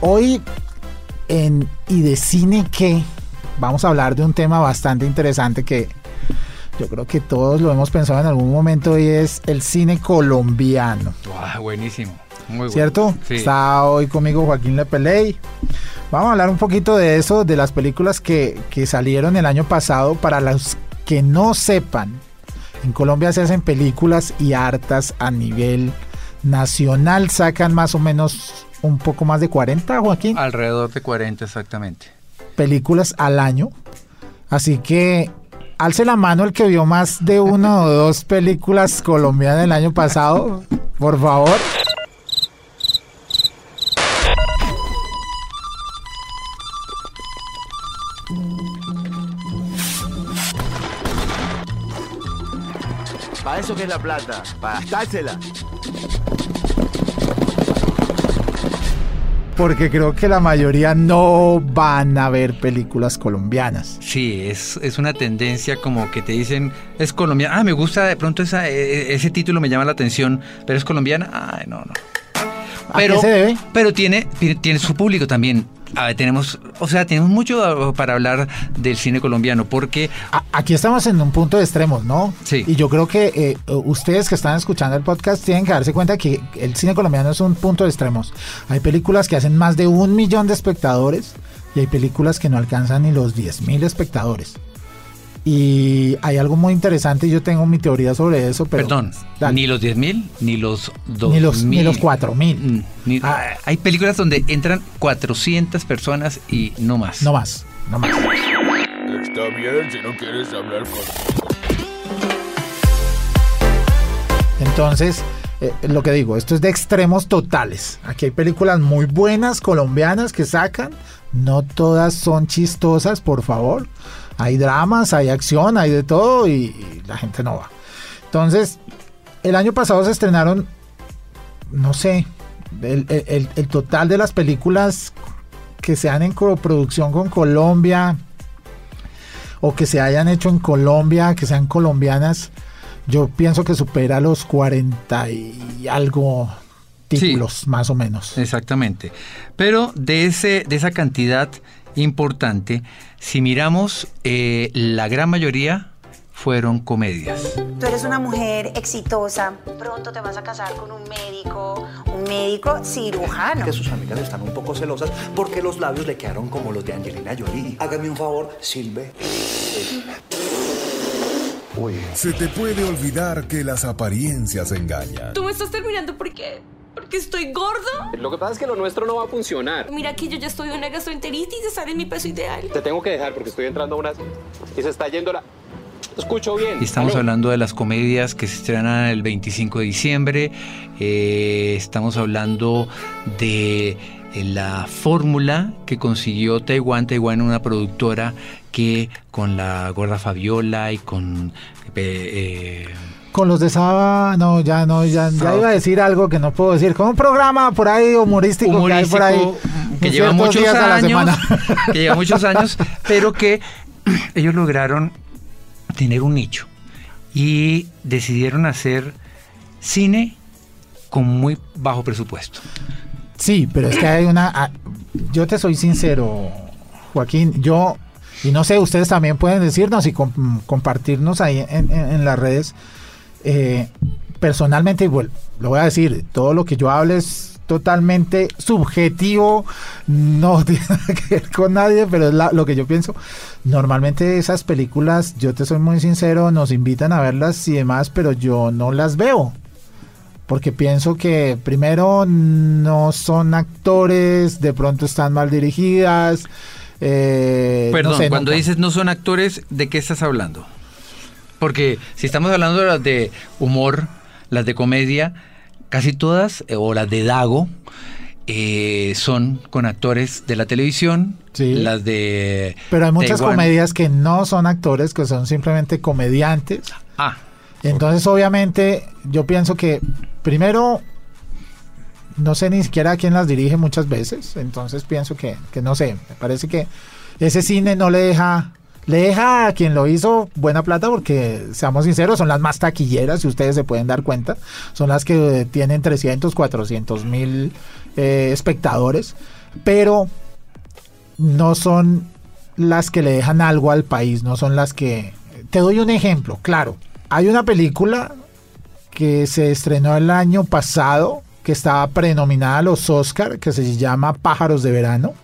hoy en ¿Y de cine qué? Vamos a hablar de un tema bastante interesante que yo creo que todos lo hemos pensado en algún momento y es el cine colombiano. Wow, buenísimo. Muy bueno. ¿Cierto? Sí. Está hoy conmigo Joaquín Lepeley. Vamos a hablar un poquito de eso, de las películas que, que salieron el año pasado. Para los que no sepan, en Colombia se hacen películas y hartas a nivel nacional. Sacan más o menos un poco más de 40, Joaquín, Alrededor de 40 exactamente. películas al año. Así que alce la mano el que vio más de una o dos películas colombianas el año pasado, por favor. Para eso que es la plata, para gastársela. Porque creo que la mayoría no van a ver películas colombianas. Sí, es, es una tendencia como que te dicen, es colombiana. Ah, me gusta de pronto esa, eh, ese título, me llama la atención, pero es colombiana. Ay, no, no. ¿A qué se debe? Pero tiene, tiene su público también. A ver, tenemos, o sea, tenemos mucho para hablar del cine colombiano, porque Aquí estamos en un punto de extremos, ¿no? Sí. Y yo creo que eh, ustedes que están escuchando el podcast tienen que darse cuenta que el cine colombiano es un punto de extremos. Hay películas que hacen más de un millón de espectadores y hay películas que no alcanzan ni los 10 mil espectadores. Y hay algo muy interesante, yo tengo mi teoría sobre eso, pero... Perdón, Dale. ni los 10 mil, ni los 2 Ni los- ni los 4.000. Mm, ni- Ah. hay películas donde entran 400 personas y no más. No más, no más. Está bien si no quieres hablar con... Entonces, eh, lo que digo, esto es de extremos totales. Aquí hay películas muy buenas colombianas que sacan. No todas son chistosas, por favor. Hay dramas, hay acción, hay de todo y, y la gente no va. Entonces, el año pasado se estrenaron, no sé, el, el- el- el total de las películas que se han en coproducción con Colombia o que se hayan hecho en Colombia, que sean colombianas, yo pienso que supera los 40 y algo títulos, más o menos. Exactamente. Pero de, ese, de esa cantidad importante, si miramos, eh, la gran mayoría fueron comedias. Tú eres una mujer exitosa, pronto te vas a casar con un médico, un médico cirujano. que sus amigas están un poco celosas porque los labios le quedaron como los de Angelina Jolie. Hágame un favor, Silve. Uy. Se te puede olvidar que las apariencias engañan. ¿Tú me estás terminando porque porque estoy gordo? Lo que pasa es que lo nuestro no va a funcionar. Mira que yo ya estoy en una gastroenteritis y sale en mi peso ideal. Te tengo que dejar porque estoy entrando a unas... Y se está yendo la... Escucho bien. Estamos Aló. hablando de las comedias que se estrenan el 25 de diciembre. eh, estamos hablando de la fórmula que consiguió Taiwán. Taiwán una productora que con la gorda Fabiola y con... eh, eh, Con los de Saba, no, ya no, ya, iba a decir algo que no puedo decir. Con un programa por ahí humorístico, que hay por ahí. que lleva muchos días a la años, semana. que lleva muchos años, pero que ellos lograron tener un nicho y decidieron hacer cine con muy bajo presupuesto. Sí, pero es que hay una. ah, Yo te soy sincero, Joaquín. Yo, y no sé, ustedes también pueden decirnos y com- compartirnos ahí en, en- en las redes. Eh, personalmente, igual, lo voy a decir, todo lo que yo hable es totalmente subjetivo, no tiene nada que ver con nadie, pero es la- lo que yo pienso. Normalmente esas películas, yo te soy muy sincero, nos invitan a verlas y demás, pero yo no las veo porque pienso que primero no son actores, de pronto están mal dirigidas. eh, no Perdón, sé, cuando dices no son actores, ¿de qué estás hablando? Porque si estamos hablando de las de humor, las de comedia, casi todas, eh, o las de Dago, eh, son con actores de la televisión, Sí. las de... Pero hay muchas comedias que no son actores, que son simplemente comediantes. Ah, Entonces, obviamente, yo pienso que primero, no sé ni siquiera quién las dirige muchas veces. Entonces, pienso que, que no sé, me parece que ese cine no le deja. Le deja a quien lo hizo buena plata porque, seamos sinceros, son las más taquilleras, si ustedes se pueden dar cuenta. Son las que tienen 300, 400 mil eh, espectadores. Pero no son las que le dejan algo al país, no son las que... Te doy un ejemplo, claro. Hay una película que se estrenó el año pasado, que estaba prenominada a los Oscar, que se llama Pájaros de Verano.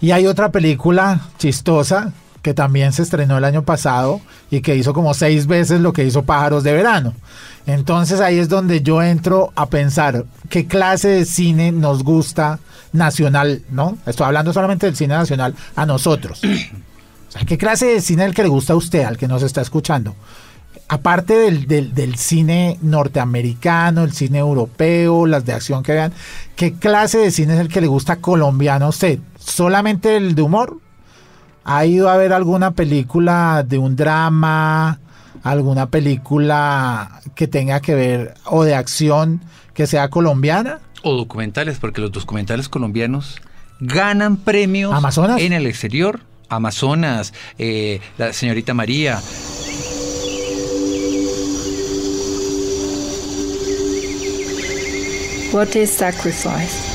Y hay otra película chistosa que también se estrenó el año pasado y que hizo como seis veces lo que hizo Pájaros de Verano. Entonces ahí es donde yo entro a pensar qué clase de cine nos gusta nacional, ¿no? Estoy hablando solamente del cine nacional a nosotros. O sea, ¿qué clase de cine es el que le gusta a usted, al que nos está escuchando? Aparte del, del- del cine norteamericano, el cine europeo, las de acción que vean, ¿qué clase de cine es el que le gusta colombiano a usted? ¿Solamente el de humor? ¿Ha ido a ver alguna película de un drama, alguna película que tenga que ver o de acción que sea colombiana? o documentales, porque los documentales colombianos ganan premios Amazonas. en el exterior. Amazonas, eh, la señorita María. What is sacrifice?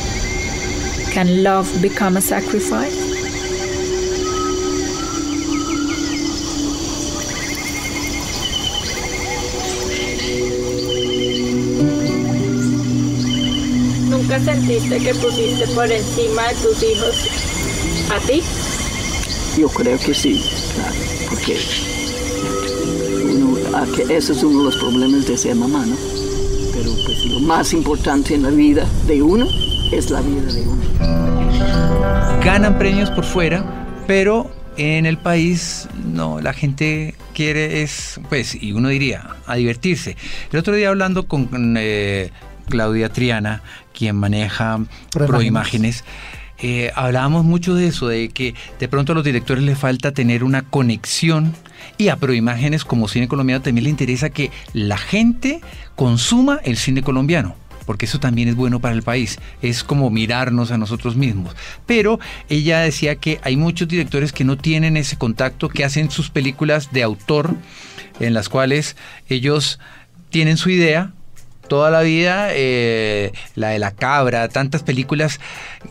Can love become a sacrifice? ¿Nunca sentiste que pusiste por encima de tus hijos a ti? Yo creo que sí, claro, porque uno- ese es uno de los problemas de ser mamá, ¿no? Pero pues lo más importante en la vida de uno es la vida de uno. Ganan premios por fuera, pero en el país no, la gente quiere es, pues, y uno diría, a divertirse. El otro día hablando con, con, eh, Claudia Triana, quien maneja Proimágenes. Proimágenes, eh, hablábamos mucho de eso, de que de pronto a los directores les falta tener una conexión y a Proimágenes como cine colombiano también le interesa que la gente consuma el cine colombiano. Porque eso también es bueno para el país. Es como mirarnos a nosotros mismos. Pero ella decía que hay muchos directores que no tienen ese contacto, que hacen sus películas de autor, en las cuales ellos tienen su idea, toda la vida, eh, la de la cabra, tantas películas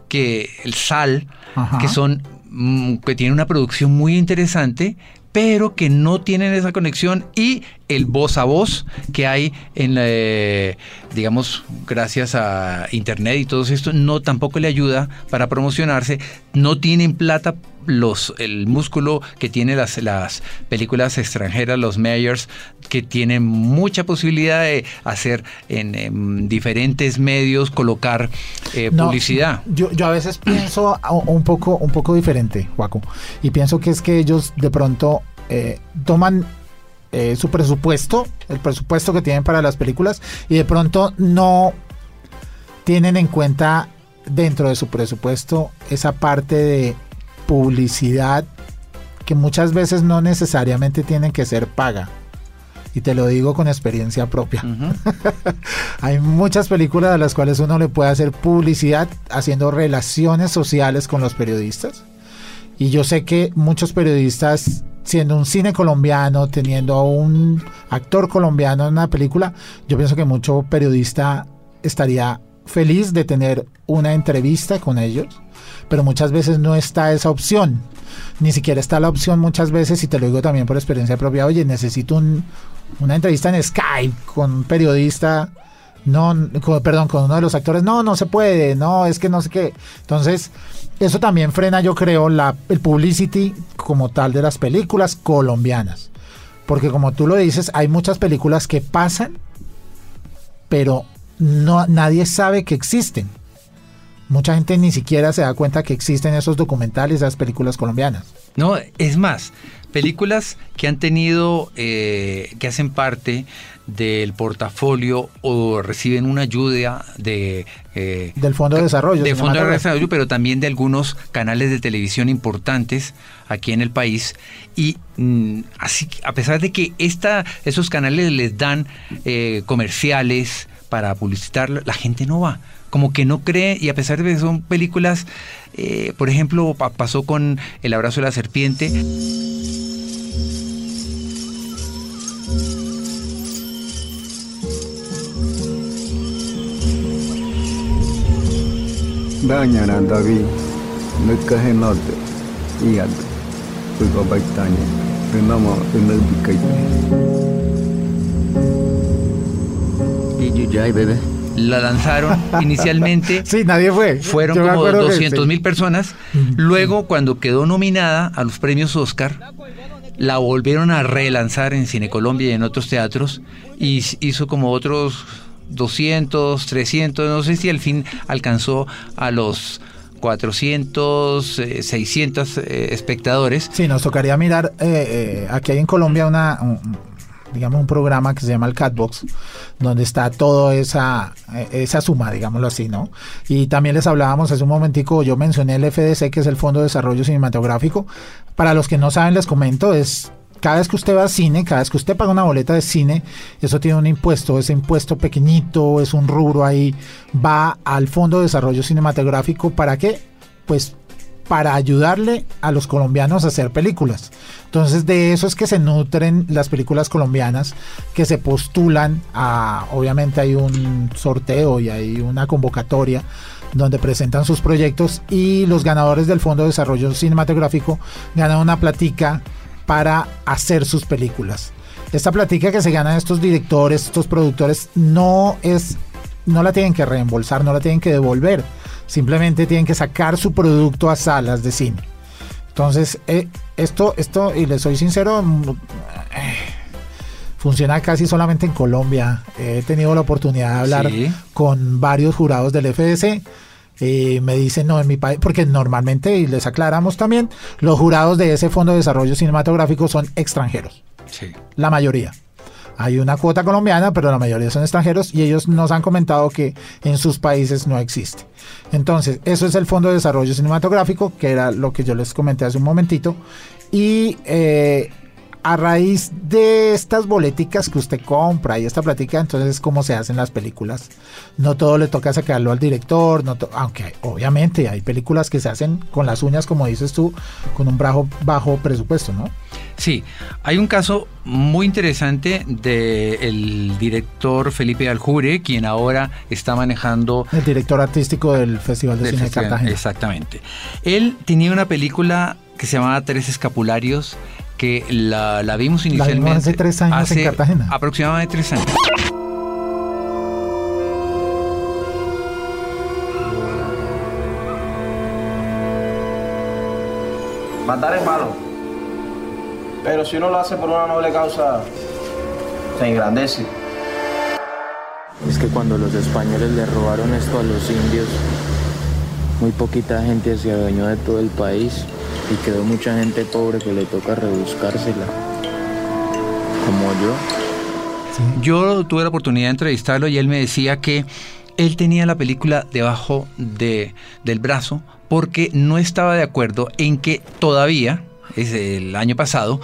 que el sal, Ajá. que son mm, que tienen una producción muy interesante, pero que no tienen esa conexión y el voz a voz que hay en eh, digamos, gracias a internet y todo esto, no tampoco le ayuda para promocionarse, no tienen plata los el músculo que tiene las, las películas extranjeras, los mayors, que tienen mucha posibilidad de hacer en, en diferentes medios, colocar eh, No, publicidad. Yo, yo a veces pienso un poco, un poco diferente, Juaco. Y pienso que es que ellos de pronto eh, toman eh, su presupuesto, el presupuesto que tienen para las películas, y de pronto no tienen en cuenta dentro de su presupuesto esa parte de publicidad que muchas veces no necesariamente tienen que ser paga. Y te lo digo con experiencia propia. Hay muchas películas a las cuales uno le puede hacer publicidad haciendo relaciones sociales con los periodistas. Y yo sé que muchos periodistas, siendo un cine colombiano, teniendo a un actor colombiano en una película, yo pienso que mucho periodista estaría feliz de tener una entrevista con ellos, pero muchas veces no está esa opción. Ni siquiera está la opción muchas veces, y te lo digo también por experiencia propia, oye, necesito un, una entrevista en Skype con un periodista, no, perdón, con uno de los actores, no, no se puede, no, es que no sé qué. Entonces, eso también frena, yo creo, la, el publicity como tal de las películas colombianas. Porque como tú lo dices, hay muchas películas que pasan, pero no, nadie sabe que existen. Mucha gente ni siquiera se da cuenta que existen esos documentales, esas películas colombianas. No, es más, películas que han tenido, eh, que hacen parte del portafolio o reciben una ayuda de eh, del Fondo de Desarrollo. del Fondo de. Desarrollo, pero también de algunos canales de televisión importantes aquí en el país. Y mm, así, a pesar de que esta, esos canales les dan eh, comerciales para publicitar, la gente no va. Como que no cree, y a pesar de que son películas, eh, por ejemplo, pa- pasó con El abrazo de la serpiente. Dañarán David, nagkahinod, iyad, pagbabaytanya, pinama, pinabikay. Did you die, bebé? La lanzaron inicialmente. sí, nadie fue. Fueron Yo como acuerdo que 200 sí. mil personas. Luego, cuando quedó nominada a los premios Oscar, la volvieron a relanzar en Cine Colombia y en otros teatros. Y hizo como otros 200, 300, no sé si al fin alcanzó a los 400, eh, 600 eh, espectadores. Sí, nos tocaría mirar, eh, eh, aquí hay en Colombia una, un- digamos, un programa que se llama el Catbox, donde está toda esa, eh, esa suma, digámoslo así, ¿no? Y también les hablábamos hace un momentico, yo mencioné el FDC, que es el Fondo de Desarrollo Cinematográfico. Para los que no saben, les comento, es cada vez que usted va al cine, cada vez que usted paga una boleta de cine, eso tiene un impuesto, ese impuesto pequeñito, es un rubro ahí, va al Fondo de Desarrollo Cinematográfico, ¿para qué? Pues para ayudarle a los colombianos a hacer películas. Entonces de eso es que se nutren las películas colombianas que se postulan a, obviamente hay un sorteo y hay una convocatoria donde presentan sus proyectos y los ganadores del Fondo de Desarrollo Cinematográfico ganan una platica para hacer sus películas. Esta platica que se ganan estos directores, estos productores, no es, no la tienen que reembolsar, no la tienen que devolver. Simplemente tienen que sacar su producto a salas de cine. Entonces, eh, esto, esto, y les soy sincero, mm, eh, funciona casi solamente en Colombia. He tenido la oportunidad de hablar Sí. con varios jurados del FDC. Y me dicen, no, en mi país, porque normalmente, y les aclaramos también, los jurados de ese Fondo de Desarrollo Cinematográfico son extranjeros, Sí. la mayoría. Hay una cuota colombiana, pero la mayoría son extranjeros y ellos nos han comentado que en sus países no existe. Entonces, eso es el Fondo de Desarrollo Cinematográfico, que era lo que yo les comenté hace un momentito. Y eh, a raíz de estas boleticas que usted compra y esta plática, entonces cómo se hacen las películas. No todo le toca sacarlo al director, aunque obviamente hay películas que se hacen con las uñas, como dices tú, con un bajo presupuesto, ¿no? Sí, hay un caso muy interesante del director Felipe Aljure, quien ahora está manejando El director artístico del Festival de del Cine de. Cartagena. Exactamente. Él tenía una película que se llamaba Tres Escapularios, que la, la vimos La inicialmente. vimos hace tres años en Cartagena. Aproximadamente tres años. Matar es malo. Pero si uno lo hace por una noble causa, se engrandece. Es que cuando los españoles le robaron esto a los indios, muy poquita gente se adueñó de todo el país y quedó mucha gente pobre que le toca rebuscársela. Como yo. Yo tuve la oportunidad de entrevistarlo y él me decía que él tenía la película debajo de, del brazo porque no estaba de acuerdo en que todavía, es el año pasado,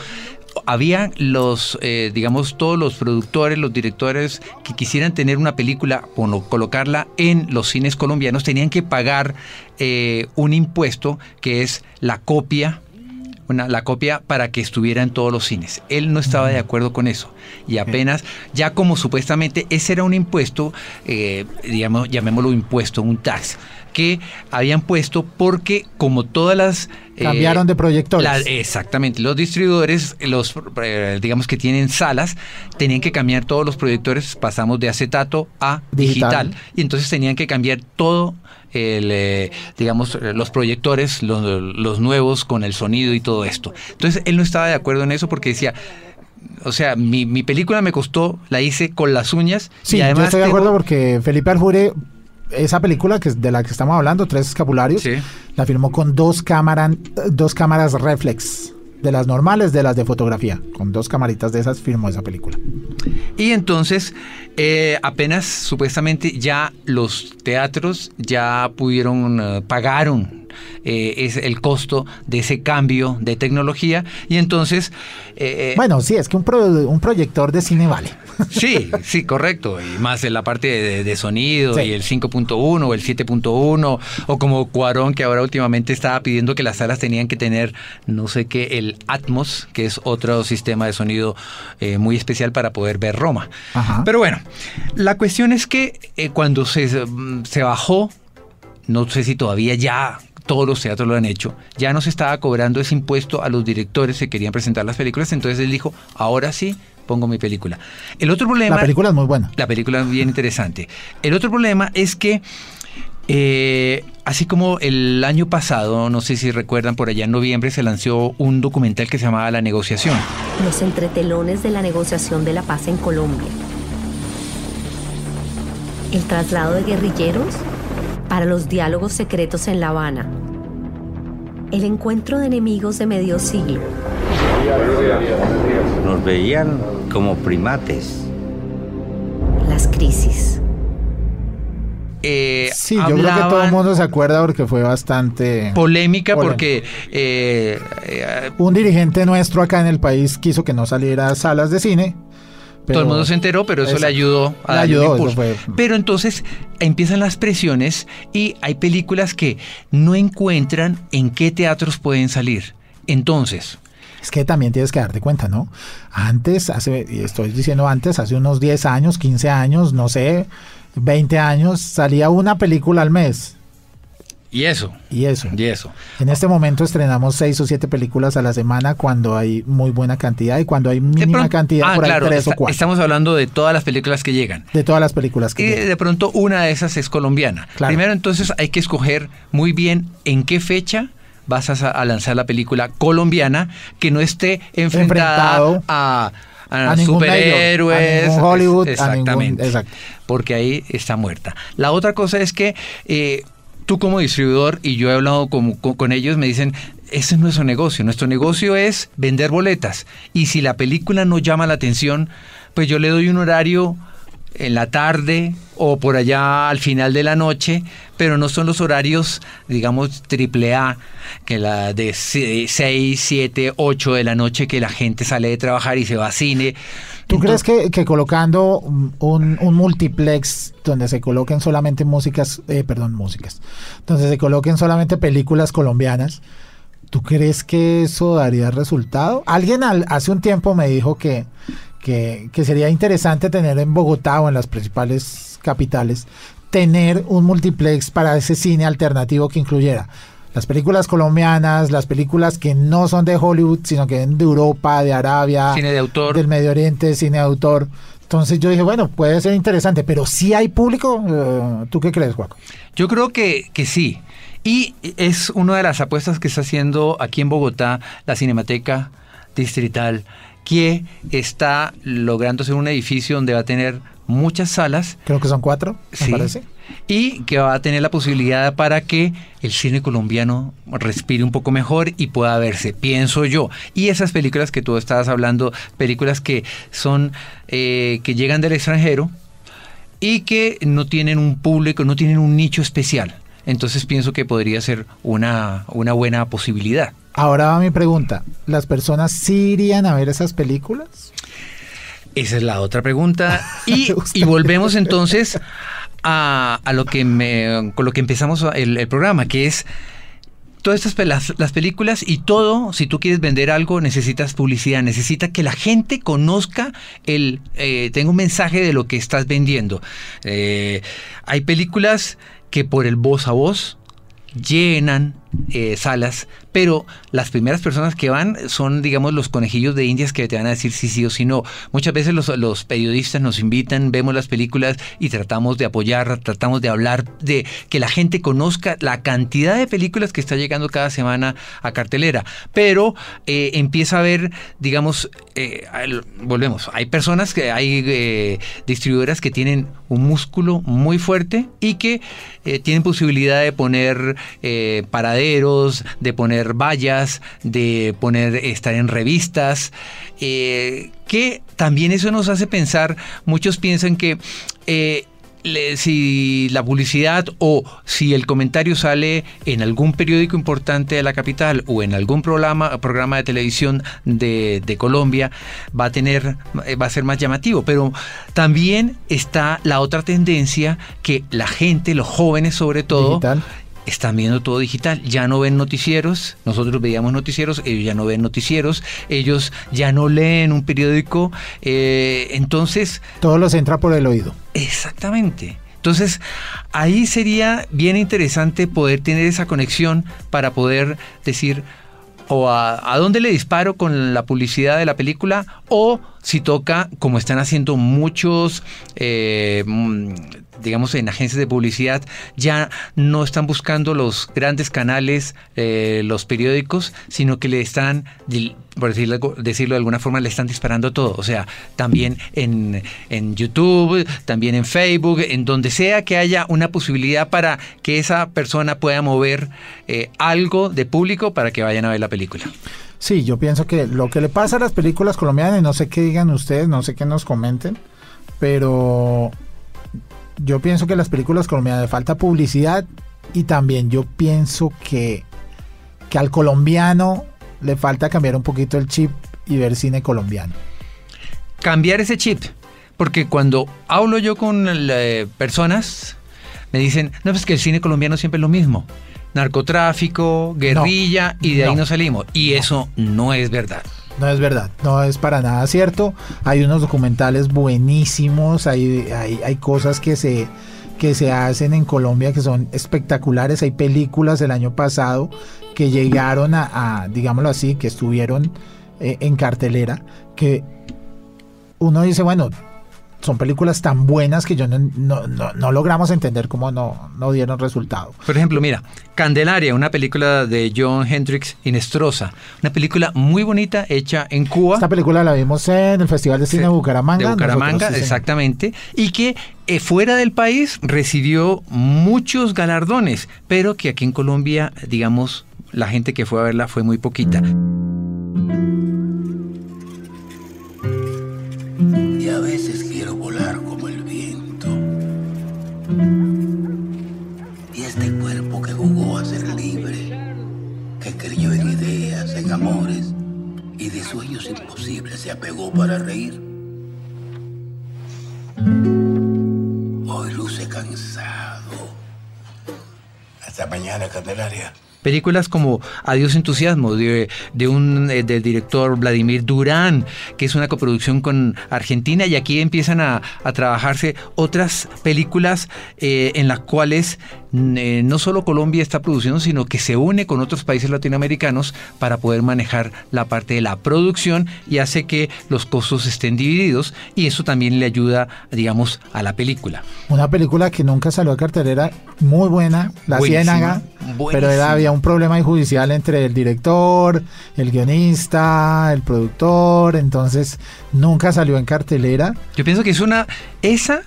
había los, eh, digamos, todos los productores, los directores que quisieran tener una película o no, colocarla en los cines colombianos, tenían que pagar eh, un impuesto que es la copia una, la copia para que estuviera en todos los cines. Él no estaba de acuerdo con eso. Y apenas, ya como supuestamente ese era un impuesto, eh, digamos, llamémoslo impuesto, un tax, que habían puesto porque como todas las... eh, Cambiaron de proyectores. la- exactamente, los distribuidores, los eh, digamos que tienen salas, tenían que cambiar todos los proyectores, pasamos de acetato a Digital. digital, y entonces tenían que cambiar todo el, eh, digamos, los proyectores, los, los nuevos con el sonido y todo esto. Entonces él no estaba de acuerdo en eso porque decía, o sea, mi, mi película me costó, la hice con las uñas Sí, y yo además estoy de tengo- acuerdo porque Felipe Aljure esa película que es de la que estamos hablando, Tres Escapularios, la filmó con dos, cámaras dos cámaras reflex, de las normales, de las de fotografía. Con dos camaritas de esas filmó esa película. Y entonces, eh, apenas supuestamente ya los teatros ya pudieron, eh, pagaron eh, es el costo de ese cambio de tecnología y entonces... Eh, bueno, sí, es que un, un proyector de cine vale. Sí, sí, correcto. Y más en la parte de, sonido y el 5.1 o el 7.1 o como Cuarón que ahora últimamente estaba pidiendo que las salas tenían que tener no sé qué, el Atmos, que es otro sistema de sonido eh, muy especial para poder ver Roma. Pero bueno, la cuestión es que cuando se, se bajó no sé si todavía ya todos los teatros lo han hecho, ya no se estaba cobrando ese impuesto a los directores que querían presentar las películas, entonces él dijo, ahora sí pongo mi película. El otro problema... La película es muy buena. La película es bien interesante. El otro problema es que... Eh, así como el año pasado, no sé si recuerdan, por allá en noviembre se lanzó un documental que se llamaba La negociación. Los entretelones de la negociación de la paz en Colombia. El traslado de guerrilleros para los diálogos secretos en La Habana. El encuentro de enemigos de medio siglo. Nos veían como primates. Las crisis. Eh, sí, yo creo que todo el mundo se acuerda porque fue bastante polémica, porque eh, eh, un dirigente nuestro acá en el país quiso que no saliera a salas de cine todo el mundo se enteró, pero eso le ayudó a darle impulso. Pero entonces empiezan las presiones y hay películas que no encuentran en qué teatros pueden salir. Entonces, es que también tienes que darte cuenta, ¿no? Antes, hace, y estoy diciendo antes, hace unos 10 años, 15 años, no sé, 20 años, salía una película al mes. Y eso. Y eso. Y eso. En este momento estrenamos seis o siete películas a la semana cuando hay muy buena cantidad y cuando hay mínima cantidad ah, por ahí tres o cuatro. Estamos hablando de todas las películas que llegan. De todas las películas que y llegan. de pronto una de esas es colombiana. Primero entonces hay que escoger muy bien en qué fecha vas a, lanzar la película colombiana que no esté enfrentada a a, superhéroes. Hollywood, exactamente. Porque ahí está muerta. La otra cosa es que eh, tú como distribuidor y yo he hablado con, con, ellos, me dicen, ese es nuestro negocio, nuestro negocio es vender boletas y si la película no llama la atención, pues yo le doy un horario en la tarde o por allá al final de la noche, pero no son los horarios, digamos, triple A, que la de 6, 7, 8 de la noche que la gente sale de trabajar y se va a cine. ¿Tú crees que, que, colocando un, un, multiplex donde se coloquen solamente músicas, eh, perdón, músicas, donde se coloquen solamente películas colombianas, ¿tú crees que eso daría resultado? Alguien al, hace un tiempo me dijo que, que, que sería interesante tener en Bogotá o en las principales capitales, tener un multiplex para ese cine alternativo que incluyera las películas colombianas, las películas que no son de Hollywood, sino que de Europa, de Arabia, cine de autor, del Medio Oriente, cine de autor. Entonces yo dije, bueno, puede ser interesante, pero si hay público, eh, ¿tú qué crees, Juaco? Yo creo que, que sí. Y es una de las apuestas que está haciendo aquí en Bogotá la Cinemateca Distrital, que está logrando ser un edificio donde va a tener muchas salas. Creo que son cuatro, me parece y que va a tener la posibilidad para que el cine colombiano respire un poco mejor y pueda verse, pienso yo. Y esas películas que tú estabas hablando, películas que son, eh, que llegan del extranjero y que no tienen un público, no tienen un nicho especial. Entonces pienso que podría ser una, una buena posibilidad. Ahora va mi pregunta, ¿las personas sí irían a ver esas películas? Esa es la otra pregunta. Y, y volvemos entonces a, lo que me, con lo que empezamos el, programa, que es todas estas las, las, películas y todo, si tú quieres vender algo, necesitas publicidad, necesita que la gente conozca el, eh, tenga un mensaje de lo que estás vendiendo. Eh, hay películas que por el voz a voz llenan eh, salas, pero las primeras personas que van son, digamos, los conejillos de indias que te van a decir sí, sí o sí no. Muchas veces los, periodistas nos invitan, vemos las películas y tratamos de apoyar, tratamos de hablar de que la gente conozca la cantidad de películas que está llegando cada semana a cartelera, pero eh, empieza a haber, digamos, eh, volvemos, hay personas que hay distribuidoras que tienen un músculo muy fuerte y que tienen posibilidad de poner eh, de poner vallas, de poner estar en revistas, eh, que también eso nos hace pensar, muchos piensan que eh, si la publicidad o si el comentario sale en algún periódico importante de la capital o en algún programa, programa de televisión de, Colombia, va a tener, eh, va a ser más llamativo. Pero también está la otra tendencia que la gente, los jóvenes sobre todo. Están viendo todo digital, ya no ven noticieros, nosotros veíamos noticieros, ellos ya no ven noticieros, ellos ya no leen un periódico, eh, entonces Todo los entra por el oído. Exactamente. Entonces, ahí sería bien interesante poder tener esa conexión para poder decir, o a, a dónde le disparo con la publicidad de la película, o si toca, como están haciendo muchos, eh, mm, digamos, en agencias de publicidad, ya no están buscando los grandes canales, eh, los periódicos, sino que le están, por decirlo, decirlo de alguna forma, le están disparando todo. O sea, también en, en YouTube, también en Facebook, en donde sea que haya una posibilidad para que esa persona pueda mover eh, algo de público para que vayan a ver la película. Sí, yo pienso que lo que le pasa a las películas colombianas, no sé qué digan ustedes, no sé qué nos comenten, pero yo pienso que las películas colombianas le falta publicidad y también yo pienso que, que al colombiano le falta cambiar un poquito el chip y ver cine colombiano. cambiar ese chip. Porque cuando hablo yo con eh, personas, me dicen, no, pues que el cine colombiano siempre es lo mismo. Narcotráfico, guerrilla, y de ahí no. no salimos. Y eso no es verdad. No es verdad, no es para nada cierto. Hay unos documentales buenísimos, hay, hay, hay cosas que se, que se hacen en Colombia que son espectaculares. Hay películas del año pasado que llegaron a, a, digámoslo así, que estuvieron eh, en cartelera, que uno dice, bueno, son películas tan buenas que yo no, no, no- no logramos entender cómo no, no dieron resultado. Por ejemplo, mira, Candelaria, una película de John Hendrix Inestrosa. Una película muy bonita hecha en Cuba. Esta película la vimos en el Festival de Cine de Bucaramanga. de Bucaramanga, Nosotros, sí, señor. exactamente, y que eh, fuera del país recibió muchos galardones, pero que aquí en Colombia, digamos, la gente que fue a verla fue muy poquita. Y a veces como el viento. Y este cuerpo que jugó a ser libre, que creyó en ideas, en amores y de sueños imposibles se apegó para reír. Hoy luce cansado. Hasta mañana, Candelaria. Películas como Adiós Entusiasmo de, un eh, del director Vladimir Durán, que es una coproducción con Argentina, y aquí empiezan a, a trabajarse otras películas eh, en las cuales eh, no solo Colombia está produciendo, sino que se une con otros países latinoamericanos para poder manejar la parte de la producción y hace que los costos estén divididos y eso también le ayuda, digamos, a la película. Una película que nunca salió a cartelera, muy buena, La Ciénaga, pero era- había un problema judicial entre el director, el guionista, el productor, entonces nunca salió en cartelera. Yo pienso que es una. Esa,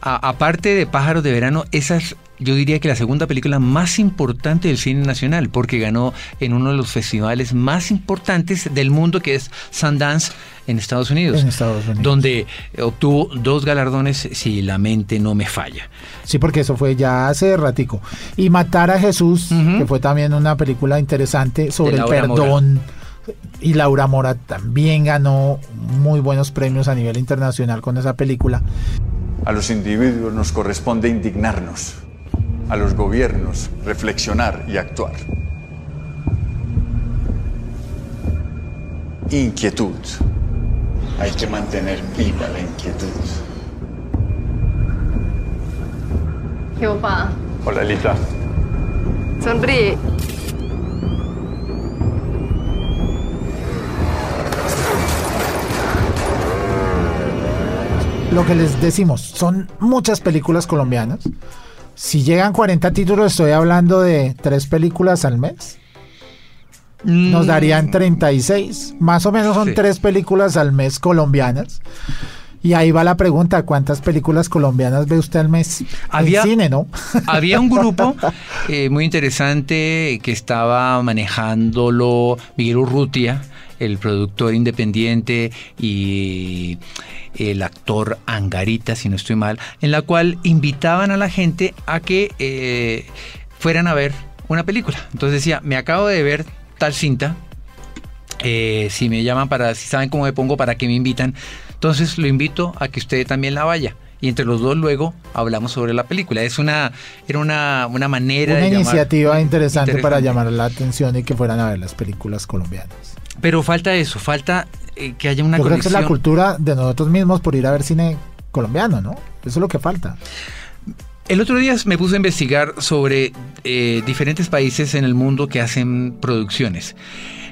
aparte de Pájaros de Verano, esa es, yo diría que la segunda película más importante del cine nacional, porque ganó en uno de los festivales más importantes del mundo, que es Sundance en Estados Unidos. En Estados Unidos. Donde obtuvo dos galardones, si la mente no me falla. Sí, porque eso fue ya hace ratico. Y Matar a Jesús, que fue también una película interesante sobre el Mora. perdón. Y Laura Mora también ganó muy buenos premios a nivel internacional con esa película. A los individuos nos corresponde indignarnos, a los gobiernos reflexionar y actuar. Inquietud. Hay que mantener viva la inquietud. Jehová. Hola, Lita. Sonríe. Lo que les decimos, son muchas películas colombianas si llegan 40 títulos, estoy hablando de tres películas al mes. Nos darían 36. Más o menos son Sí. tres películas al mes colombianas. Y ahí va la pregunta, ¿cuántas películas colombianas ve usted al mes? Había- en cine, ¿no? Había un grupo eh, muy interesante que estaba manejándolo Miguel Urrutia, el productor independiente y el actor Angarita, si no estoy mal, en la cual invitaban a la gente a que eh, fueran a ver una película. Entonces decía, me acabo de ver tal cinta, eh, si me llaman para, si saben cómo me pongo, para que me invitan. Entonces lo invito a que usted también la vaya. Y entre los dos luego hablamos sobre la película. Es una, era una, una manera Una de llamar- iniciativa interesante, para Interesante. llamar la atención y que fueran a ver las películas colombianas. Pero falta eso, falta eh, que haya una Yo creo que es conexión. la cultura de nosotros mismos por ir a ver cine colombiano, ¿no? Eso es lo que falta. El otro día me puse a investigar sobre eh, diferentes países en el mundo que hacen producciones.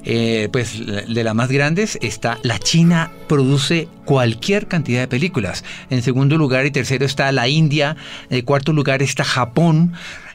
Eh, pues de las más grandes está la China produce cualquier cantidad de películas. En segundo lugar y tercero está la India. En cuarto lugar está Japón.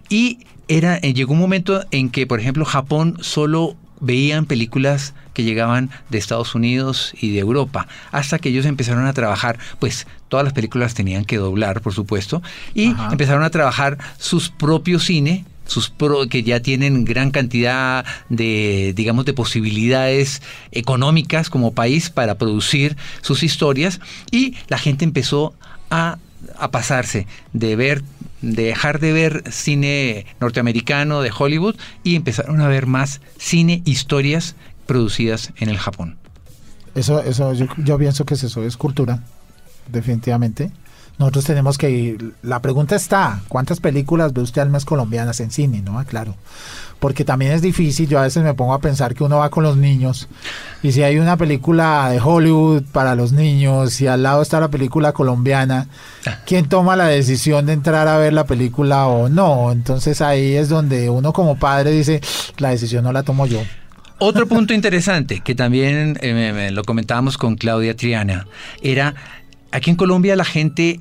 Y era, llegó un momento en que, por ejemplo, Japón solo veían películas que llegaban de Estados Unidos y de Europa, hasta que ellos empezaron a trabajar, pues todas las películas tenían que doblar, por supuesto, y empezaron a trabajar sus propios cine, sus pro- que ya tienen gran cantidad de, digamos, de posibilidades económicas como país para producir sus historias, y la gente empezó a a pasarse de ver de dejar de ver cine norteamericano de Hollywood y empezaron a ver más cine historias producidas en el Japón. Eso, eso yo, yo pienso que eso es cultura, definitivamente. Nosotros tenemos que ir. La pregunta está: ¿cuántas películas ve usted al mes colombianas en cine? No, Ah, claro. Porque también es difícil. Yo a veces me pongo a pensar que uno va con los niños y si hay una película de Hollywood para los niños y al lado está la película colombiana, ¿quién toma la decisión de entrar a ver la película o no? Entonces ahí es donde uno como padre dice: la decisión no la tomo yo. Otro punto interesante que también eh, lo comentábamos con Claudia Triana era aquí en Colombia la gente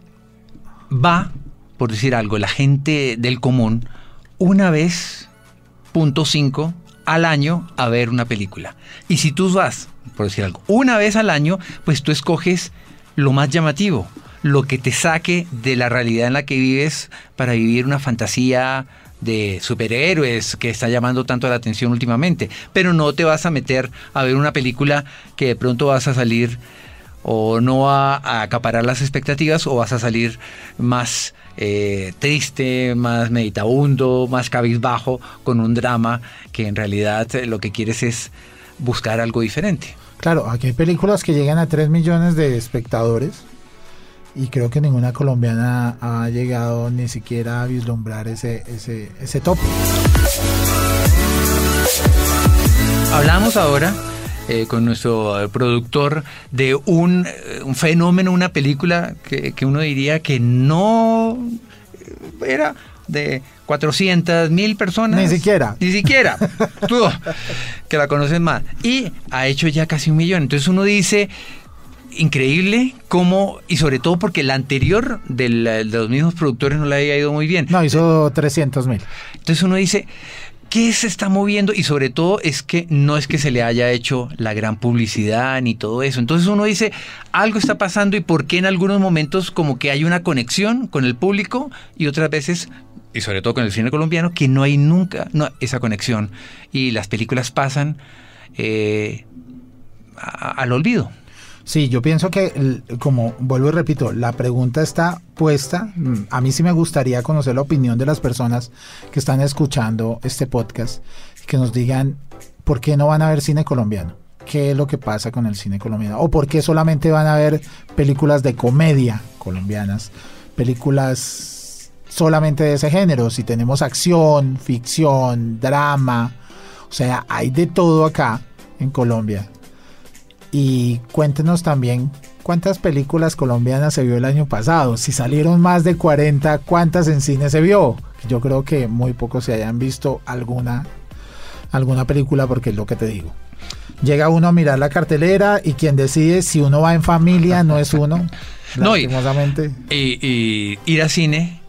va, por decir algo, la gente del común una vez punto cinco al año a ver una película. Y si tú vas, por decir algo, una vez al año, pues tú escoges lo más llamativo, lo que te saque de la realidad en la que vives para vivir una fantasía de superhéroes que está llamando tanto la atención últimamente. Pero no te vas a meter a ver una película que de pronto vas a salir o no va a acaparar las expectativas o vas a salir más eh, triste, más meditabundo, más cabizbajo con un drama que en realidad eh, lo que quieres es buscar algo diferente. Claro, aquí hay películas que llegan a 3 millones de espectadores y creo que ninguna colombiana ha llegado ni siquiera a vislumbrar ese, ese, ese tope. Hablamos ahora eh, con nuestro eh, productor de un, eh, un fenómeno, una película que, que uno diría que no eh, era de 400 mil personas. Ni siquiera. Ni siquiera. Tú, que la conocen más. Y ha hecho ya casi un millón. Entonces uno dice, increíble cómo, y sobre todo porque la anterior del- de los mismos productores no le había ido muy bien. No, hizo 300 mil. Entonces uno dice, ¿qué se está moviendo? Y sobre todo es que no es que se le haya hecho la gran publicidad ni todo eso. Entonces uno dice, algo está pasando y por qué en algunos momentos como que hay una conexión con el público y otras veces, y sobre todo con el cine colombiano, que no hay nunca esa conexión. Y las películas pasan eh, al olvido. Sí, yo pienso que, como vuelvo y repito, la pregunta está puesta. Mm, A mí sí me gustaría conocer la opinión de las personas que están escuchando este podcast, que nos digan por qué no van a ver cine colombiano, qué es lo que pasa con el cine colombiano, o por qué solamente van a ver películas de comedia colombianas, películas solamente de ese género, si tenemos acción, ficción, drama, o sea, hay de todo acá en Colombia. Y cuéntenos también cuántas películas colombianas se vio el año pasado. Si salieron más de 40, ¿cuántas en cine se vio? Yo creo que muy pocos se hayan visto alguna, alguna película porque es lo que te digo. llega uno a mirar la cartelera y quien decide si uno va en familia no es uno. No, y-. Y, y ir al cine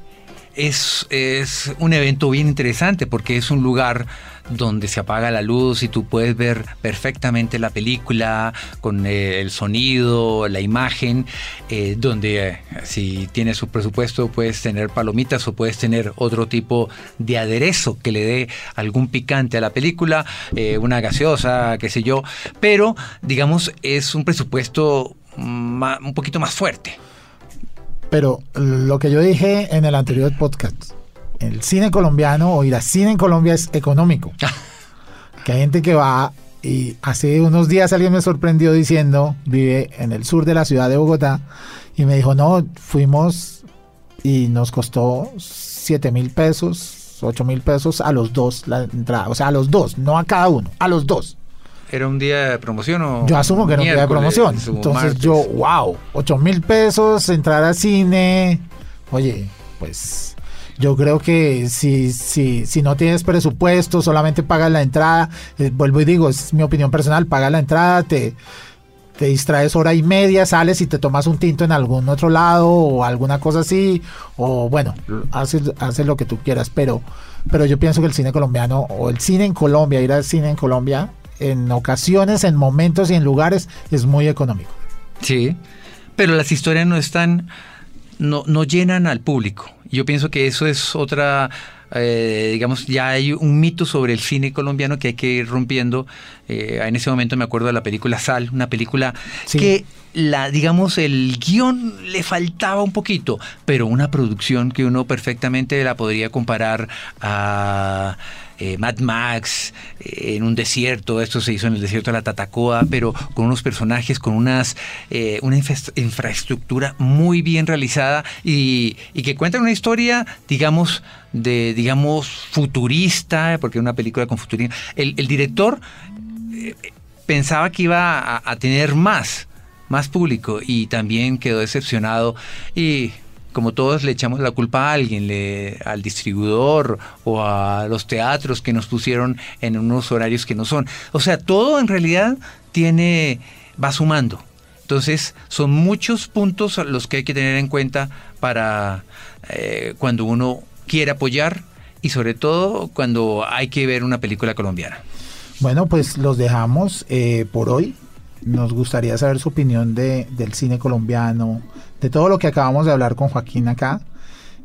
es, es un evento bien interesante porque es un lugar donde se apaga la luz y tú puedes ver perfectamente la película con eh, el sonido, la imagen, eh, donde eh, si tienes su presupuesto puedes tener palomitas o puedes tener otro tipo de aderezo que le dé algún picante a la película, una gaseosa, qué sé yo, pero digamos es un presupuesto un poquito más fuerte. Pero lo que yo dije en el anterior podcast, el cine colombiano o ir a cine en Colombia es económico. que hay gente que va y hace unos días alguien me sorprendió diciendo, vive en el sur de la ciudad de Bogotá, y me dijo, no, fuimos y nos costó 7 mil pesos, 8 mil pesos a los dos la entrada, o sea, a los dos, no a cada uno, a los dos. ¿Era un día de promoción o.? Yo asumo que era un día de promoción. Entonces martes? yo, wow, 8 mil pesos, entrar al cine. Oye, pues yo creo que si, si, si no tienes presupuesto, solamente pagas la entrada. eh, vuelvo y digo, es mi opinión personal, paga la entrada, te, te distraes hora y media, sales y te tomas un tinto en algún otro lado o alguna cosa así. O bueno, haces, haces lo que tú quieras. Pero, pero yo pienso que el cine colombiano o el cine en Colombia, ir al cine en Colombia, en ocasiones, en momentos y en lugares, es muy económico. Sí, pero las historias no están, no, no llenan al público. Yo pienso que eso es otra, eh, digamos, ya hay un mito sobre el cine colombiano que hay que ir rompiendo. Eh, en ese momento me acuerdo de la película Sal, una película que la, digamos, el guion le faltaba un poquito, pero una producción que uno perfectamente la podría comparar a eh, Mad Max eh, en un desierto, esto se hizo en el desierto de la Tatacoa, pero con unos personajes, con unas eh, una infra- infraestructura muy bien realizada y, y que cuenta una historia, digamos, de digamos futurista, porque una película con futurismo. El, director pensaba que iba a, a tener más, más público y también quedó decepcionado y como todos le echamos la culpa a alguien, le- al distribuidor o a los teatros que nos pusieron en unos horarios que no son. O sea, todo en realidad tiene, va sumando. Entonces, son muchos puntos los que hay que tener en cuenta para eh, cuando uno quiere apoyar y sobre todo cuando hay que ver una película colombiana. Bueno, pues los dejamos eh, por hoy. Nos gustaría saber su opinión de, del cine colombiano, de todo lo que acabamos de hablar con Joaquín acá.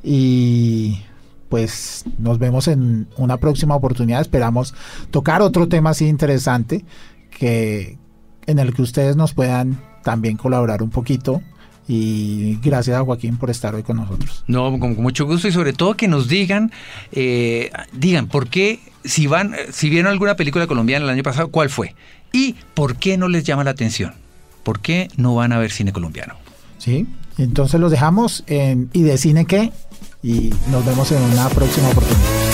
Y pues nos vemos en una próxima oportunidad. Esperamos tocar otro tema así interesante que en el que ustedes nos puedan también colaborar un poquito. Y gracias a Joaquín por estar hoy con nosotros. No, con, con mucho gusto y sobre todo que nos digan, eh, digan por qué, si van, si vieron alguna película colombiana el año pasado, ¿cuál fue? Y por qué no les llama la atención. ¿Por qué no van a ver cine colombiano? ¿Sí? Entonces los dejamos ¿Y de cine qué? Y nos vemos en una próxima oportunidad.